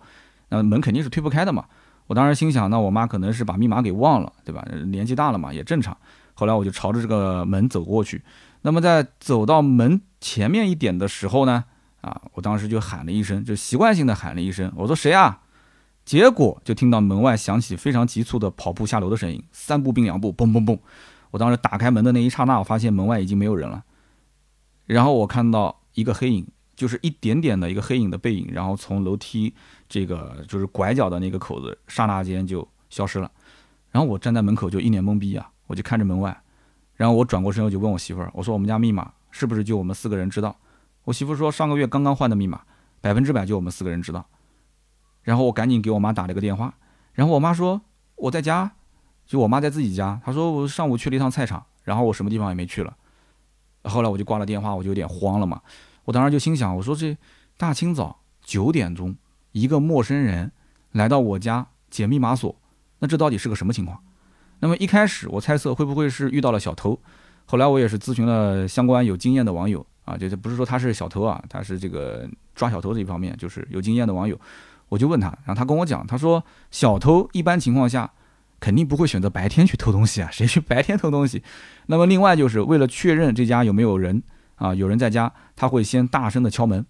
那门肯定是推不开的嘛。我当时心想，那我妈可能是把密码给忘了，对吧？年纪大了嘛，也正常。后来我就朝着这个门走过去，那么在走到门前面一点的时候呢，啊，我当时就喊了一声，就习惯性的喊了一声，我说谁啊？结果就听到门外响起非常急促的跑步下楼的声音，三步并两步，嘣嘣嘣。我当时打开门的那一刹那，我发现门外已经没有人了。然后我看到一个黑影，就是一点点的一个黑影的背影，然后从楼梯这个就是拐角的那个口子，刹那间就消失了。然后我站在门口就一脸懵逼啊，我就看着门外。然后我转过身我就问我媳妇儿，我说我们家密码是不是就我们四个人知道？我媳妇说上个月刚刚换的密码，百分之百就我们四个人知道。然后我赶紧给我妈打了个电话，然后我妈说我在家，就我妈在自己家。她说我上午去了一趟菜场，然后我什么地方也没去了。后来我就挂了电话，我就有点慌了嘛。我当时就心想，我说这大清早九点钟，一个陌生人来到我家解密码锁，那这到底是个什么情况？那么一开始我猜测会不会是遇到了小偷？后来我也是咨询了相关有经验的网友啊，就是不是说他是小偷啊，他是这个抓小偷这一方面就是有经验的网友，我就问他，然后他跟我讲，他说小偷一般情况下。肯定不会选择白天去偷东西啊，谁去白天偷东西？那么另外就是为了确认这家有没有人啊，有人在家，他会先大声的敲门。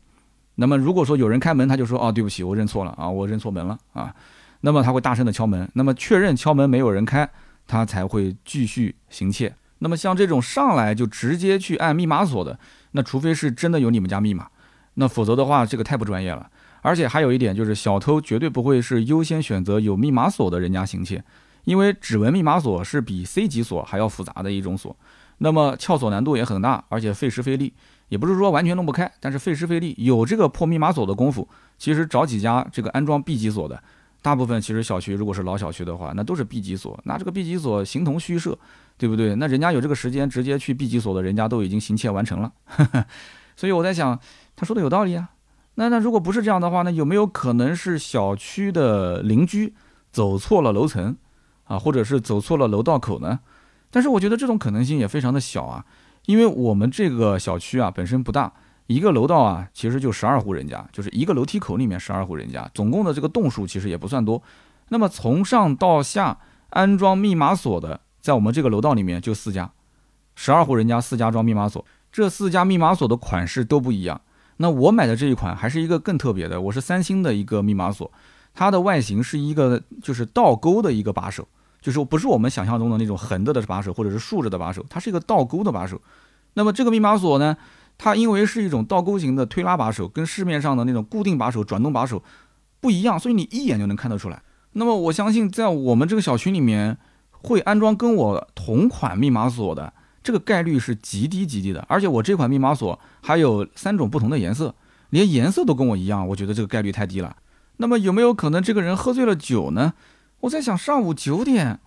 那么如果说有人开门，他就说哦，对不起，我认错了啊，我认错门了啊。那么他会大声的敲门，那么确认敲门没有人开，他才会继续行窃。那么像这种上来就直接去按密码锁的，那除非是真的有你们家密码，那否则的话，这个太不专业了。而且还有一点就是，小偷绝对不会是优先选择有密码锁的人家行窃。因为指纹密码锁是比 C 级锁还要复杂的一种锁，那么撬锁难度也很大，而且费时费力，也不是说完全弄不开，但是费时费力。有这个破密码锁的功夫，其实找几家这个安装 B 级锁的，大部分其实小区如果是老小区的话，那都是 B 级锁，那这个 B 级锁形同虚设，对不对？那人家有这个时间，直接去 B 级锁的人家都已经行窃完成了。所以我在想，他说的有道理啊。那那如果不是这样的话，那有没有可能是小区的邻居走错了楼层？啊，或者是走错了楼道口呢？但是我觉得这种可能性也非常的小啊，因为我们这个小区啊本身不大，一个楼道啊其实就十二户人家，就是一个楼梯口里面十二户人家，总共的这个栋数其实也不算多。那么从上到下安装密码锁的，在我们这个楼道里面就四家，十二户人家四家装密码锁，这四家密码锁的款式都不一样。那我买的这一款还是一个更特别的，我是三星的一个密码锁，它的外形是一个就是倒钩的一个把手，就是不是我们想象中的那种横着的把手或者是竖着的把手，它是一个倒钩的把手。那么这个密码锁呢，它因为是一种倒钩型的推拉把手，跟市面上的那种固定把手、转动把手不一样，所以你一眼就能看得出来。那么我相信在我们这个小区里面会安装跟我同款密码锁的。这个概率是极低极低的，而且我这款密码锁还有三种不同的颜色，连颜色都跟我一样，我觉得这个概率太低了。那么有没有可能这个人喝醉了酒呢？我在想，上午九点，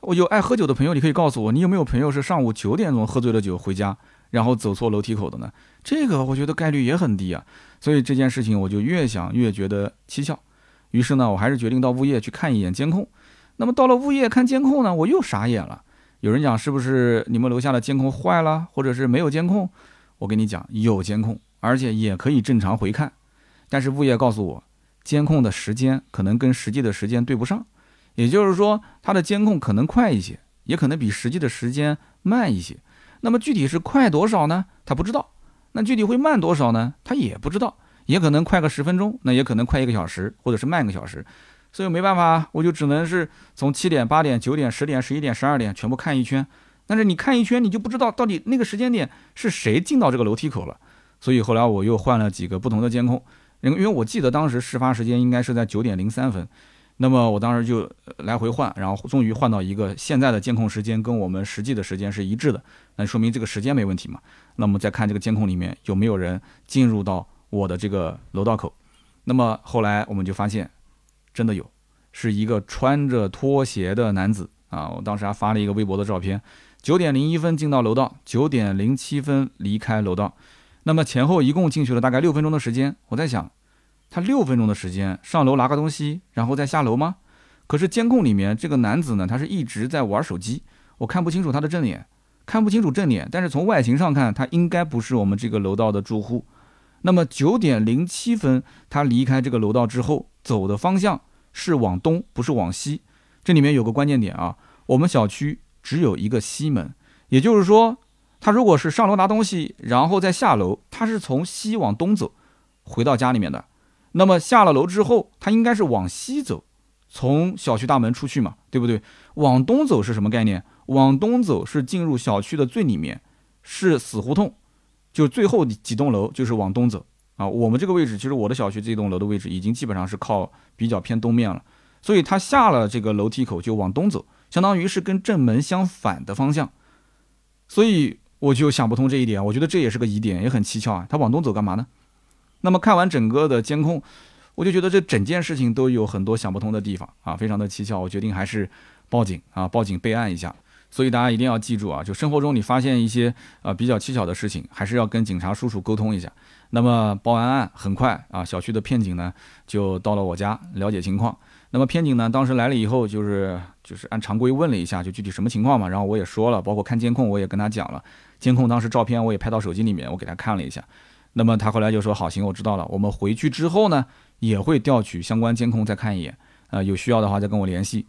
我有爱喝酒的朋友，你可以告诉我，你有没有朋友是上午九点钟喝醉了酒回家，然后走错楼梯口的呢？这个我觉得概率也很低啊。所以这件事情我就越想越觉得蹊跷，于是呢，我还是决定到物业去看一眼监控。那么到了物业看监控呢，我又傻眼了。有人讲是不是你们楼下的监控坏了，或者是没有监控？我跟你讲，有监控，而且也可以正常回看。但是物业告诉我，监控的时间可能跟实际的时间对不上，也就是说，它的监控可能快一些，也可能比实际的时间慢一些。那么具体是快多少呢？他不知道。那具体会慢多少呢？他也不知道。也可能快个十分钟，那也可能快一个小时，或者是慢一个小时。所以没办法，我就只能是从七点、八点、九点、十点、十一点、十二点全部看一圈。但是你看一圈，你就不知道到底那个时间点是谁进到这个楼梯口了。所以后来我又换了几个不同的监控，因为我记得当时事发时间应该是在九点零三分。那么我当时就来回换，然后终于换到一个现在的监控时间跟我们实际的时间是一致的，那说明这个时间没问题嘛。那么再看这个监控里面有没有人进入到我的这个楼道口。那么后来我们就发现。真的有，是一个穿着拖鞋的男子啊！我当时还发了一个微博的照片，九点零一分进到楼道，九点零七分离开楼道，那么前后一共进去了大概六分钟的时间。我在想，他六分钟的时间上楼拿个东西，然后再下楼吗？可是监控里面这个男子呢，他是一直在玩手机，我看不清楚他的正脸，看不清楚正脸，但是从外形上看，他应该不是我们这个楼道的住户。那么九点零七分他离开这个楼道之后。走的方向是往东，不是往西。这里面有个关键点啊，我们小区只有一个西门，也就是说，他如果是上楼拿东西，然后再下楼，他是从西往东走，回到家里面的。那么下了楼之后，他应该是往西走，从小区大门出去嘛，对不对？往东走是什么概念？往东走是进入小区的最里面，是死胡同，就最后几栋楼就是往东走。啊，我们这个位置其实我的小区这栋楼的位置已经基本上是靠比较偏东面了，所以他下了这个楼梯口就往东走，相当于是跟正门相反的方向，所以我就想不通这一点，我觉得这也是个疑点，也很蹊跷啊。他往东走干嘛呢？那么看完整个的监控，我就觉得这整件事情都有很多想不通的地方啊，非常的蹊跷。我决定还是报警啊，报警备案一下。所以大家一定要记住啊，就生活中你发现一些呃比较蹊跷的事情，还是要跟警察叔叔沟通一下。那么报完案很快啊，小区的片警呢就到了我家了解情况。那么片警呢当时来了以后，就是就是按常规问了一下，就具体什么情况嘛。然后我也说了，包括看监控我也跟他讲了，监控当时照片我也拍到手机里面，我给他看了一下。那么他后来就说好行，我知道了。我们回去之后呢也会调取相关监控再看一眼，呃有需要的话再跟我联系。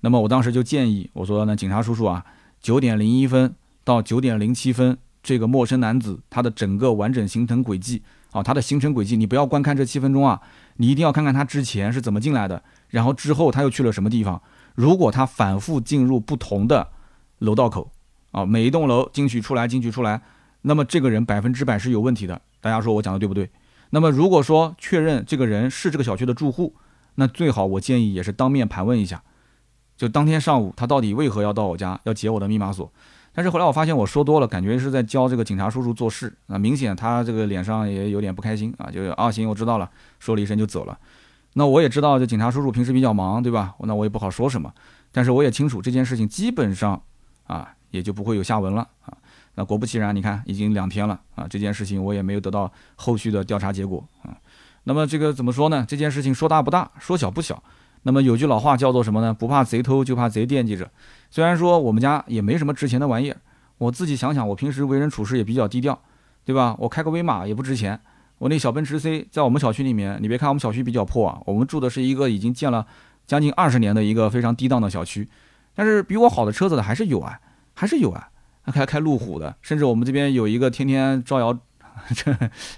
那么我当时就建议我说呢，警察叔叔啊，九点零一分到九点零七分，这个陌生男子他的整个完整行程轨迹啊，他的行程轨迹，你不要观看这七分钟啊，你一定要看看他之前是怎么进来的，然后之后他又去了什么地方。如果他反复进入不同的楼道口啊，每一栋楼进去出来进去出来，那么这个人百分之百是有问题的。大家说我讲的对不对？那么如果说确认这个人是这个小区的住户，那最好我建议也是当面盘问一下。就当天上午，他到底为何要到我家要解我的密码锁？但是后来我发现我说多了，感觉是在教这个警察叔叔做事啊，明显他这个脸上也有点不开心啊，就啊行，我知道了，说了一声就走了。那我也知道这警察叔叔平时比较忙，对吧？那我也不好说什么，但是我也清楚这件事情基本上啊也就不会有下文了啊。那果不其然，你看已经两天了啊，这件事情我也没有得到后续的调查结果啊。那么这个怎么说呢？这件事情说大不大，说小不小。那么有句老话叫做什么呢？不怕贼偷，就怕贼惦记着。虽然说我们家也没什么值钱的玩意儿，我自己想想，我平时为人处事也比较低调，对吧？我开个威马也不值钱。我那小奔驰 C 在我们小区里面，你别看我们小区比较破啊，我们住的是一个已经建了将近二十年的一个非常低档的小区，但是比我好的车子的还是有啊，还是有啊，开开路虎的，甚至我们这边有一个天天招摇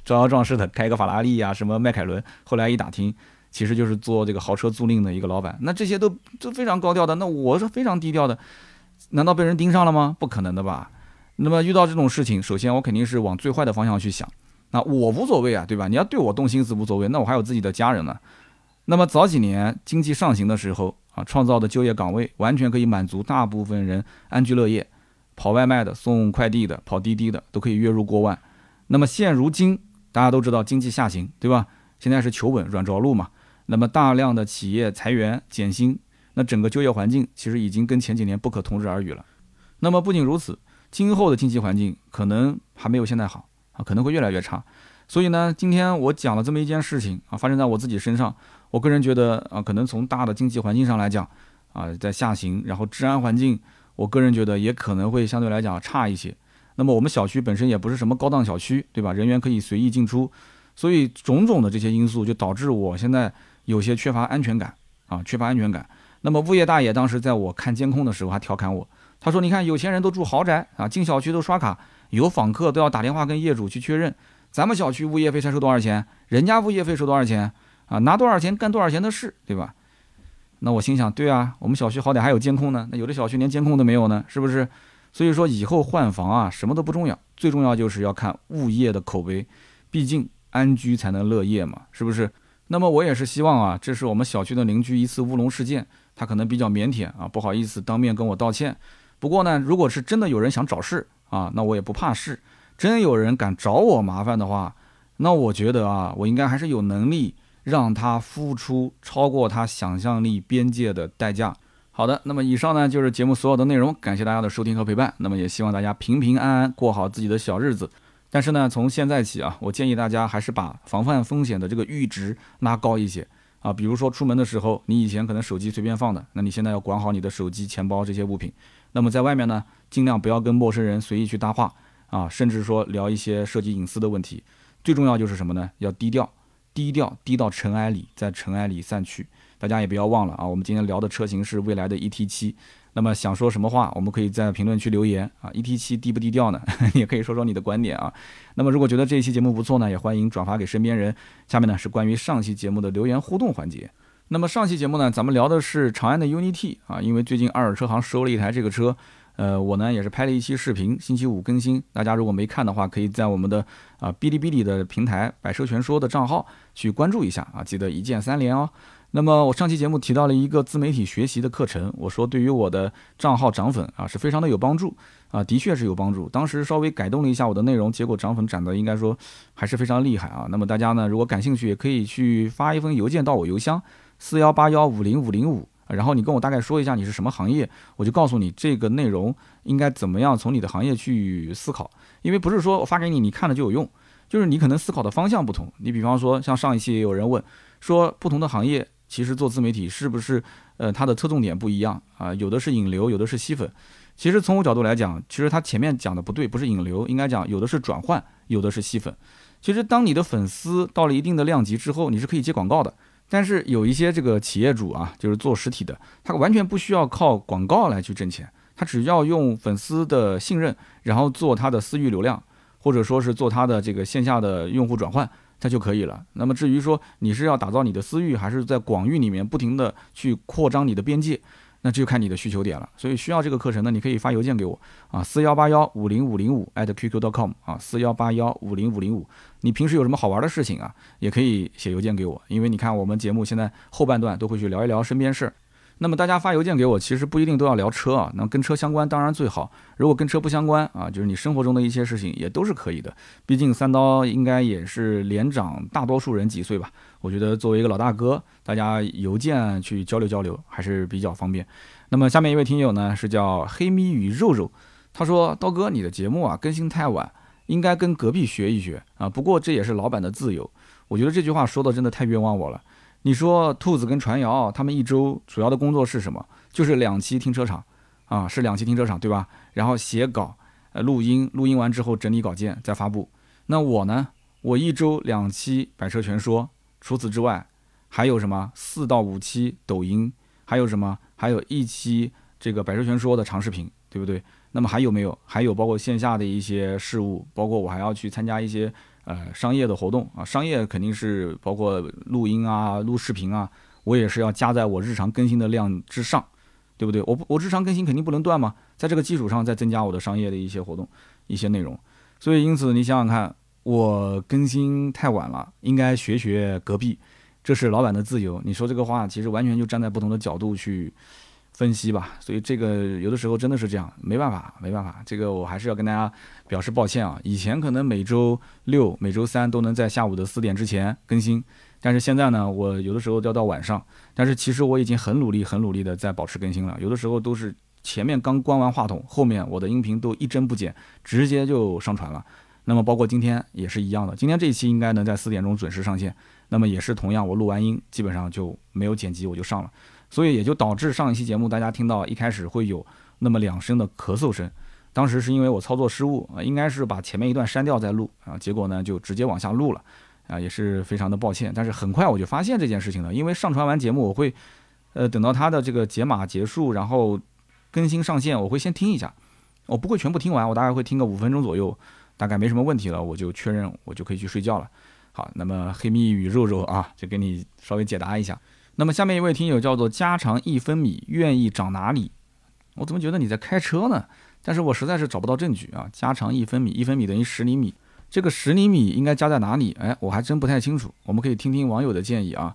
招摇撞市的，开个法拉利呀，什么迈凯伦，后来一打听，其实就是做这个豪车租赁的一个老板，那这些都都非常高调的，那我是非常低调的，难道被人盯上了吗？不可能的吧？那么遇到这种事情，首先我肯定是往最坏的方向去想。那我无所谓啊，对吧？你要对我动心思无所谓，那我还有自己的家人呢。那么早几年经济上行的时候啊，创造的就业岗位完全可以满足大部分人安居乐业，跑外卖的、送快递的、跑滴滴的都可以月入过万。那么现如今大家都知道经济下行，对吧？现在是求稳软着陆嘛。那么大量的企业裁员减薪，那整个就业环境其实已经跟前几年不可同日而语了。那么不仅如此，今后的经济环境可能还没有现在好。啊，可能会越来越差，所以呢，今天我讲了这么一件事情啊，发生在我自己身上。我个人觉得啊，可能从大的经济环境上来讲，啊，在下行，然后治安环境，我个人觉得也可能会相对来讲差一些。那么我们小区本身也不是什么高档小区，对吧？人员可以随意进出，所以种种的这些因素就导致我现在有些缺乏安全感啊，缺乏安全感。那么物业大爷当时在我看监控的时候还调侃我，他说：“你看有钱人都住豪宅啊，进小区都刷卡。”有访客都要打电话跟业主去确认，咱们小区物业费才收多少钱，人家物业费收多少钱啊？拿多少钱干多少钱的事，对吧？那我心想，对啊，我们小区好歹还有监控呢，那有的小区连监控都没有呢，是不是？所以说以后换房啊，什么都不重要，最重要就是要看物业的口碑，毕竟安居才能乐业嘛，是不是？那么我也是希望啊，这是我们小区的邻居一次乌龙事件，他可能比较腼腆啊，不好意思当面跟我道歉。不过呢，如果是真的有人想找事，啊，那我也不怕事，真有人敢找我麻烦的话，那我觉得啊，我应该还是有能力让他付出超过他想象力边界的代价。好的，那么以上呢就是节目所有的内容，感谢大家的收听和陪伴。那么也希望大家平平安安过好自己的小日子。但是呢，从现在起啊，我建议大家还是把防范风险的这个阈值拉高一些啊。比如说出门的时候，你以前可能手机随便放的，那你现在要管好你的手机、钱包这些物品。那么在外面呢，尽量不要跟陌生人随意去搭话啊，甚至说聊一些涉及隐私的问题。最重要就是什么呢？要低调，低调，低到尘埃里，在尘埃里散去。大家也不要忘了啊，我们今天聊的车型是未来的 ET7。那么想说什么话，我们可以在评论区留言啊。ET7 低不低调呢？也可以说说你的观点啊。那么如果觉得这一期节目不错呢，也欢迎转发给身边人。下面呢是关于上期节目的留言互动环节。那么上期节目呢，咱们聊的是长安的 UNI-T 啊，因为最近二手车行收了一台这个车，呃，我呢也是拍了一期视频，星期五更新，大家如果没看的话，可以在我们的啊哔哩哔哩的平台“百车全说”的账号去关注一下啊，记得一键三连哦。那么我上期节目提到了一个自媒体学习的课程，我说对于我的账号涨粉啊是非常的有帮助啊，的确是有帮助。当时稍微改动了一下我的内容，结果涨粉涨得应该说还是非常厉害啊。那么大家呢，如果感兴趣，也可以去发一封邮件到我邮箱。四幺八幺五零五零五，然后你跟我大概说一下你是什么行业，我就告诉你这个内容应该怎么样从你的行业去思考，因为不是说我发给你你看了就有用，就是你可能思考的方向不同。你比方说像上一期也有人问说不同的行业其实做自媒体是不是呃它的侧重点不一样啊？有的是引流，有的是吸粉。其实从我角度来讲，其实他前面讲的不对，不是引流，应该讲有的是转换，有的是吸粉。其实当你的粉丝到了一定的量级之后，你是可以接广告的。但是有一些这个企业主啊，就是做实体的，他完全不需要靠广告来去挣钱，他只要用粉丝的信任，然后做他的私域流量，或者说是做他的这个线下的用户转换，他就可以了。那么至于说你是要打造你的私域，还是在广域里面不停的去扩张你的边界？那这就看你的需求点了，所以需要这个课程呢，你可以发邮件给我啊，四幺八幺五零五零五 at qq.com 啊，四幺八幺五零五零五。你平时有什么好玩的事情啊，也可以写邮件给我，因为你看我们节目现在后半段都会去聊一聊身边事儿。那么大家发邮件给我，其实不一定都要聊车啊，那跟车相关当然最好。如果跟车不相关啊，就是你生活中的一些事情也都是可以的。毕竟三刀应该也是连长大多数人几岁吧？我觉得作为一个老大哥，大家邮件去交流交流还是比较方便。那么下面一位听友呢是叫黑咪与肉肉，他说刀哥你的节目啊更新太晚，应该跟隔壁学一学啊。不过这也是老板的自由，我觉得这句话说的真的太冤枉我了。你说兔子跟传谣，他们一周主要的工作是什么？就是两期停车场，啊，是两期停车场，对吧？然后写稿，呃，录音，录音完之后整理稿件再发布。那我呢？我一周两期百车全说，除此之外，还有什么四到五期抖音，还有什么？还有一期这个百车全说的长视频，对不对？那么还有没有？还有包括线下的一些事务，包括我还要去参加一些。呃，商业的活动啊，商业肯定是包括录音啊、录视频啊，我也是要加在我日常更新的量之上，对不对？我，我日常更新肯定不能断嘛，在这个基础上再增加我的商业的一些活动、一些内容。所以，因此你想想看，我更新太晚了，应该学学隔壁，这是老板的自由。你说这个话，其实完全就站在不同的角度去。分析吧，所以这个有的时候真的是这样，没办法，没办法，这个我还是要跟大家表示抱歉啊。以前可能每周六、每周三都能在下午的四点之前更新，但是现在呢，我有的时候要到晚上。但是其实我已经很努力、很努力的在保持更新了。有的时候都是前面刚关完话筒，后面我的音频都一帧不减，直接就上传了。那么包括今天也是一样的，今天这一期应该能在四点钟准时上线。那么也是同样，我录完音基本上就没有剪辑，我就上了。所以也就导致上一期节目大家听到一开始会有那么两声的咳嗽声，当时是因为我操作失误啊，应该是把前面一段删掉再录啊，结果呢就直接往下录了啊，也是非常的抱歉。但是很快我就发现这件事情了，因为上传完节目我会，呃，等到它的这个解码结束，然后更新上线，我会先听一下，我不会全部听完，我大概会听个五分钟左右，大概没什么问题了，我就确认我就可以去睡觉了。好，那么黑蜜与肉肉啊，就给你稍微解答一下。那么下面一位听友叫做家常一分米，愿意长哪里？我怎么觉得你在开车呢？但是我实在是找不到证据啊！家常一分米，一分米等于十厘米，这个十厘米应该加在哪里？哎，我还真不太清楚。我们可以听听网友的建议啊。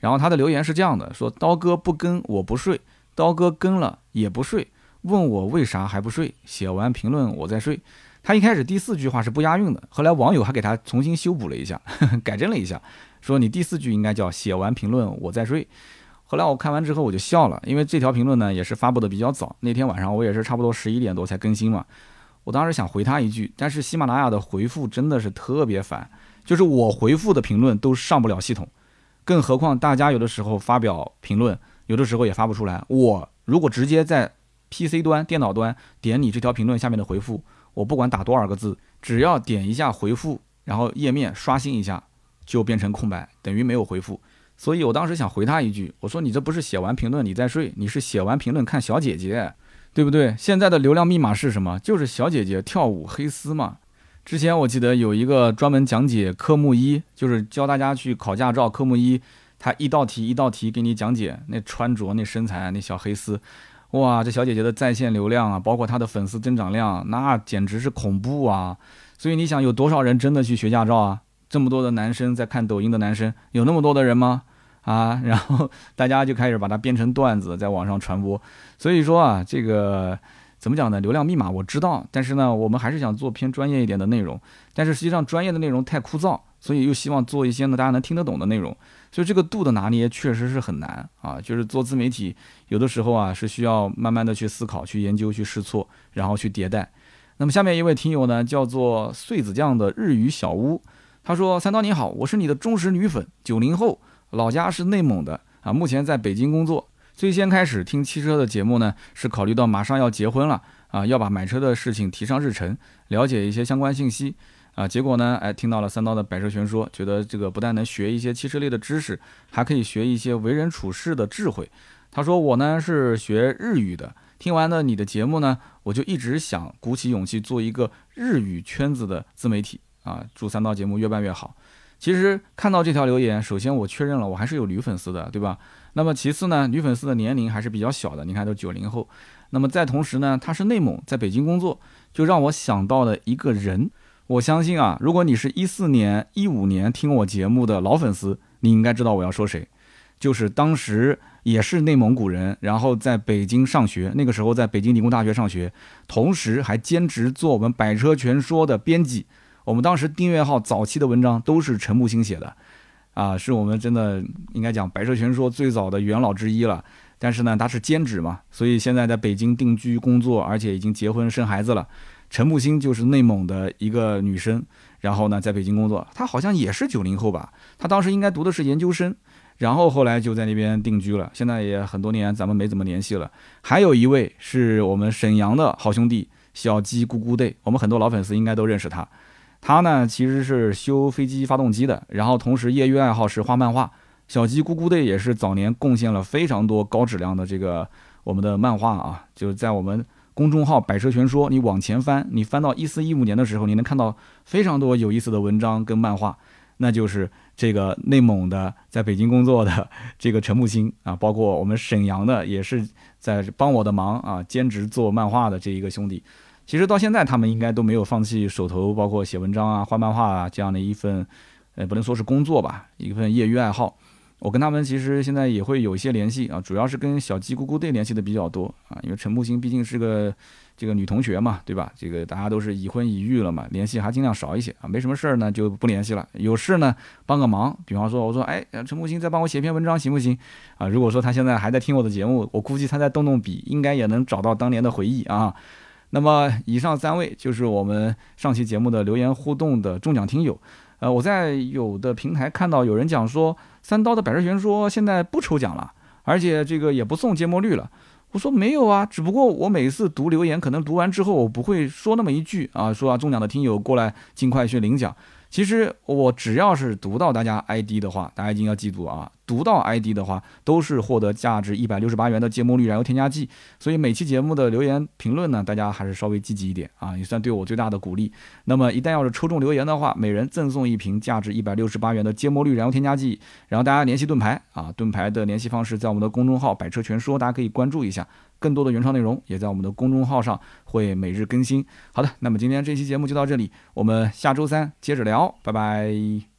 然后他的留言是这样的：说刀哥不跟我不睡，刀哥跟了也不睡，问我为啥还不睡？写完评论我再睡。他一开始第四句话是不押韵的，后来网友还给他重新修补了一下，改正了一下。说你第四句应该叫写完评论我再睡。后来我看完之后我就笑了，因为这条评论呢也是发布的比较早，那天晚上我也是差不多十一点多才更新嘛。我当时想回他一句，但是喜马拉雅的回复真的是特别烦，就是我回复的评论都上不了系统，更何况大家有的时候发表评论，有的时候也发不出来。我如果直接在 PC 端、电脑端点你这条评论下面的回复，我不管打多少个字，只要点一下回复，然后页面刷新一下。就变成空白，等于没有回复。所以我当时想回他一句，我说你这不是写完评论你再睡，你是写完评论看小姐姐，对不对？现在的流量密码是什么？就是小姐姐跳舞黑丝嘛。之前我记得有一个专门讲解科目一，就是教大家去考驾照科目一，他一道题一道题给你讲解，那穿着那身材那小黑丝，哇，这小姐姐的在线流量啊，包括她的粉丝增长量，那简直是恐怖啊。所以你想有多少人真的去学驾照啊？这么多的男生在看抖音的男生有那么多的人吗？啊，然后大家就开始把它编成段子在网上传播。所以说啊，这个怎么讲呢？流量密码我知道，但是呢，我们还是想做偏专业一点的内容。但是实际上专业的内容太枯燥，所以又希望做一些呢大家能听得懂的内容。所以这个度的拿捏确实是很难啊。就是做自媒体，有的时候啊是需要慢慢的去思考、去研究、去试错，然后去迭代。那么下面一位听友呢，叫做穗子酱的日语小屋。他说：“三刀你好，我是你的忠实女粉，九零后，老家是内蒙的啊，目前在北京工作。最先开始听汽车的节目呢，是考虑到马上要结婚了啊，要把买车的事情提上日程，了解一些相关信息啊。结果呢，哎，听到了三刀的百车全说，觉得这个不但能学一些汽车类的知识，还可以学一些为人处事的智慧。他说我呢是学日语的，听完了你的节目呢，我就一直想鼓起勇气做一个日语圈子的自媒体。”啊，祝三刀节目越办越好。其实看到这条留言，首先我确认了，我还是有女粉丝的，对吧？那么其次呢，女粉丝的年龄还是比较小的，你看都九零后。那么在同时呢，她是内蒙，在北京工作，就让我想到了一个人。我相信啊，如果你是一四年、一五年听我节目的老粉丝，你应该知道我要说谁，就是当时也是内蒙古人，然后在北京上学，那个时候在北京理工大学上学，同时还兼职做我们百车全说的编辑。我们当时订阅号早期的文章都是陈木星写的，啊，是我们真的应该讲《百车全说》最早的元老之一了。但是呢，他是兼职嘛，所以现在在北京定居工作，而且已经结婚生孩子了。陈木星就是内蒙的一个女生，然后呢，在北京工作。她好像也是九零后吧？她当时应该读的是研究生，然后后来就在那边定居了，现在也很多年，咱们没怎么联系了。还有一位是我们沈阳的好兄弟小鸡咕咕队，我们很多老粉丝应该都认识他。他呢其实是修飞机发动机的，然后同时业余爱好是画漫画。小鸡咕咕队也是早年贡献了非常多高质量的这个我们的漫画啊，就是在我们公众号“百车全说”，你往前翻，你翻到一四一五年的时候，你能看到非常多有意思的文章跟漫画，那就是。这个内蒙的，在北京工作的这个陈木星啊，包括我们沈阳的，也是在帮我的忙啊，兼职做漫画的这一个兄弟，其实到现在他们应该都没有放弃手头，包括写文章啊、画漫画啊这样的一份，呃，不能说是工作吧，一份业余爱好。我跟他们其实现在也会有一些联系啊，主要是跟小鸡咕咕队联系的比较多啊，因为陈木星毕竟是个。这个女同学嘛，对吧？这个大家都是已婚已育了嘛，联系还尽量少一些啊。没什么事儿呢，就不联系了。有事呢，帮个忙。比方说，我说，哎，陈木星再帮我写篇文章行不行？啊，如果说他现在还在听我的节目，我估计他在动动笔，应该也能找到当年的回忆啊。那么，以上三位就是我们上期节目的留言互动的中奖听友。呃，我在有的平台看到有人讲说，三刀的百事全说现在不抽奖了，而且这个也不送芥末绿了。我说没有啊，只不过我每次读留言，可能读完之后我不会说那么一句啊，说啊中奖的听友过来尽快去领奖。其实我只要是读到大家 ID 的话，大家一定要记住啊，读到 ID 的话都是获得价值一百六十八元的芥末绿燃油添加剂。所以每期节目的留言评论呢，大家还是稍微积极一点啊，也算对我最大的鼓励。那么一旦要是抽中留言的话，每人赠送一瓶价值一百六十八元的芥末绿燃油添加剂。然后大家联系盾牌啊，盾牌的联系方式在我们的公众号“百车全说”，大家可以关注一下。更多的原创内容也在我们的公众号上会每日更新。好的，那么今天这期节目就到这里，我们下周三接着聊，拜拜。